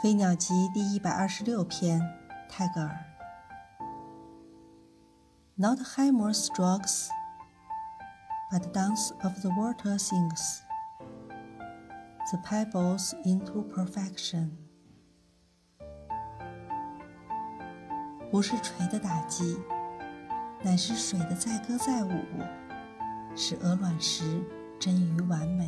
《飞鸟集》第一百二十六篇，泰戈尔。Not hammer strokes, but dance of the water sings the pebbles into perfection。不是锤的打击，乃是水的载歌载舞，使鹅卵石臻于完美。